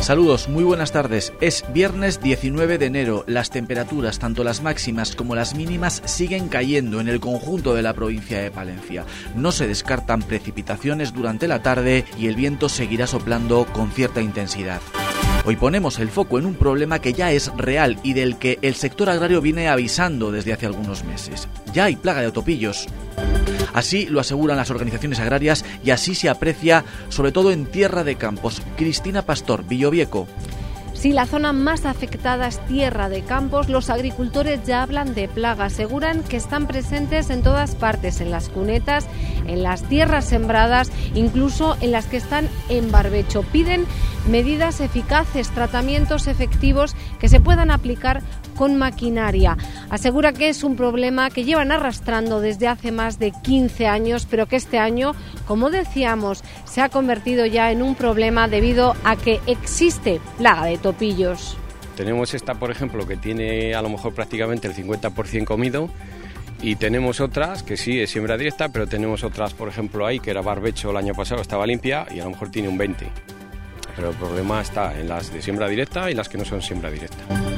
Saludos, muy buenas tardes. Es viernes 19 de enero. Las temperaturas, tanto las máximas como las mínimas, siguen cayendo en el conjunto de la provincia de Palencia. No se descartan precipitaciones durante la tarde y el viento seguirá soplando con cierta intensidad. Hoy ponemos el foco en un problema que ya es real y del que el sector agrario viene avisando desde hace algunos meses. Ya hay plaga de autopillos. Así lo aseguran las organizaciones agrarias y así se aprecia sobre todo en tierra de campos. Cristina Pastor, Villovieco. Si la zona más afectada es tierra de campos, los agricultores ya hablan de plaga. Aseguran que están presentes en todas partes, en las cunetas, en las tierras sembradas, incluso en las que están en barbecho. Piden medidas eficaces, tratamientos efectivos que se puedan aplicar con maquinaria. Asegura que es un problema que llevan arrastrando desde hace más de 15 años, pero que este año, como decíamos, se ha convertido ya en un problema debido a que existe plaga de topillos. Tenemos esta, por ejemplo, que tiene a lo mejor prácticamente el 50% comido y tenemos otras que sí es siembra directa, pero tenemos otras, por ejemplo, ahí que era barbecho el año pasado, estaba limpia y a lo mejor tiene un 20. Pero el problema está en las de siembra directa y las que no son siembra directa.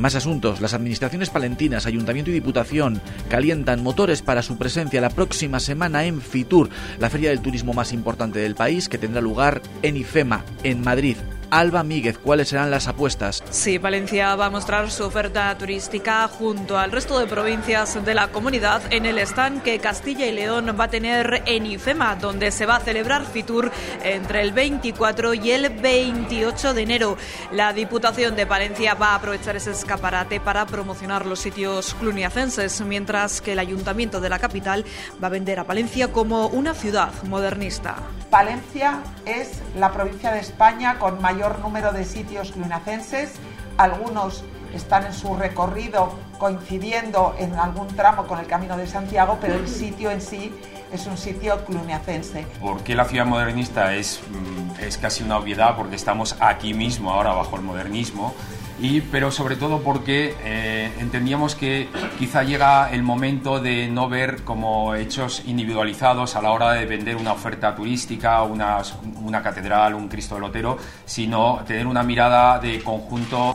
Más asuntos. Las administraciones palentinas, Ayuntamiento y Diputación calientan motores para su presencia la próxima semana en Fitur, la feria del turismo más importante del país que tendrá lugar en IFEMA, en Madrid. Alba Míguez, ¿cuáles serán las apuestas? Sí, Valencia va a mostrar su oferta turística junto al resto de provincias de la comunidad en el stand que Castilla y León va a tener en IFEMA, donde se va a celebrar Fitur entre el 24 y el 28 de enero. La Diputación de Valencia va a aprovechar ese escaparate para promocionar los sitios cluniacenses, mientras que el Ayuntamiento de la capital va a vender a Palencia como una ciudad modernista. Palencia es la provincia de España con mayor número de sitios clunacenses, algunos están en su recorrido coincidiendo en algún tramo con el Camino de Santiago, pero el sitio en sí es un sitio cluniacense. ¿Por qué la ciudad modernista es, mm, es casi una obviedad? Porque estamos aquí mismo, ahora bajo el modernismo, y, pero sobre todo porque eh, entendíamos que quizá llega el momento de no ver como hechos individualizados a la hora de vender una oferta turística, una, una catedral, un Cristo del Lotero, sino tener una mirada de conjunto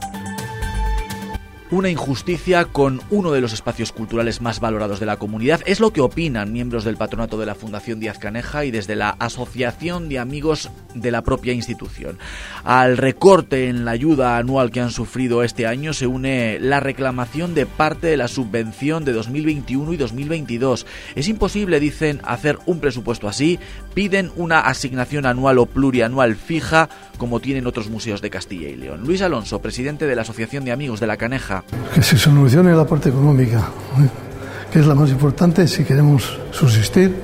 una injusticia con uno de los espacios culturales más valorados de la comunidad. Es lo que opinan miembros del patronato de la Fundación Díaz Caneja y desde la Asociación de Amigos de la propia institución. Al recorte en la ayuda anual que han sufrido este año se une la reclamación de parte de la subvención de 2021 y 2022. Es imposible, dicen, hacer un presupuesto así. Piden una asignación anual o plurianual fija como tienen otros museos de Castilla y León. Luis Alonso, presidente de la Asociación de Amigos de la Caneja. Que se solucione la parte económica, ¿eh? que es la más importante si queremos subsistir,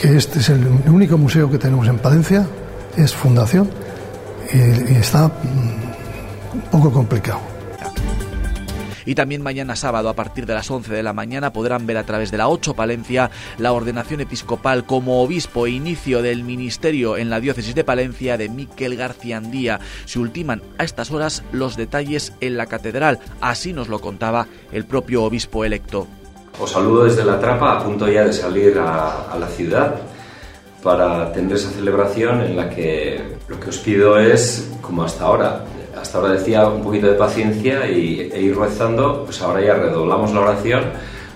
que este es el único museo que tenemos en Palencia, es fundación, y, y está mm, un poco complicado. Y también mañana sábado a partir de las 11 de la mañana podrán ver a través de la 8 Palencia la ordenación episcopal como obispo e inicio del ministerio en la diócesis de Palencia de Miquel García Andía. Se ultiman a estas horas los detalles en la catedral, así nos lo contaba el propio obispo electo. Os saludo desde la trapa, a punto ya de salir a, a la ciudad para tener esa celebración en la que lo que os pido es, como hasta ahora, hasta ahora decía un poquito de paciencia y, e ir rezando, pues ahora ya redoblamos la oración.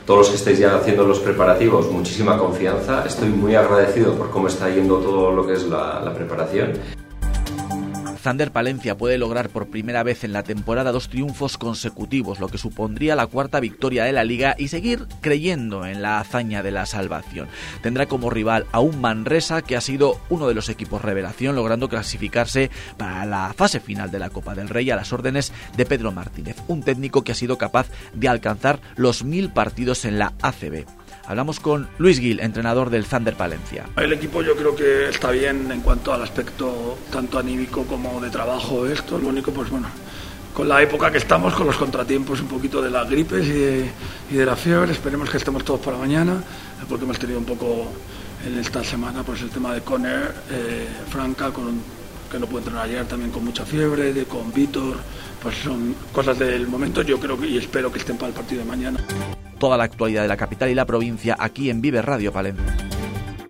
Todos los que estáis ya haciendo los preparativos, muchísima confianza. Estoy muy agradecido por cómo está yendo todo lo que es la, la preparación. Zander Palencia puede lograr por primera vez en la temporada dos triunfos consecutivos, lo que supondría la cuarta victoria de la liga y seguir creyendo en la hazaña de la salvación. Tendrá como rival a un Manresa que ha sido uno de los equipos revelación, logrando clasificarse para la fase final de la Copa del Rey a las órdenes de Pedro Martínez, un técnico que ha sido capaz de alcanzar los mil partidos en la ACB. Hablamos con Luis Gil, entrenador del Thunder Palencia. El equipo yo creo que está bien en cuanto al aspecto tanto anímico como de trabajo. Esto, lo único, pues bueno, con la época que estamos, con los contratiempos un poquito de las gripes y de, la fiebre, esperemos que estemos todos para mañana, porque hemos tenido un poco en esta semana pues el tema de Conner, eh, Franca, con, que no pudo entrenar ayer también con mucha fiebre, de, con Víctor, pues son cosas del momento, yo creo que y espero que estén para el partido de mañana toda la actualidad de la capital y la provincia aquí en Vive Radio Palencia.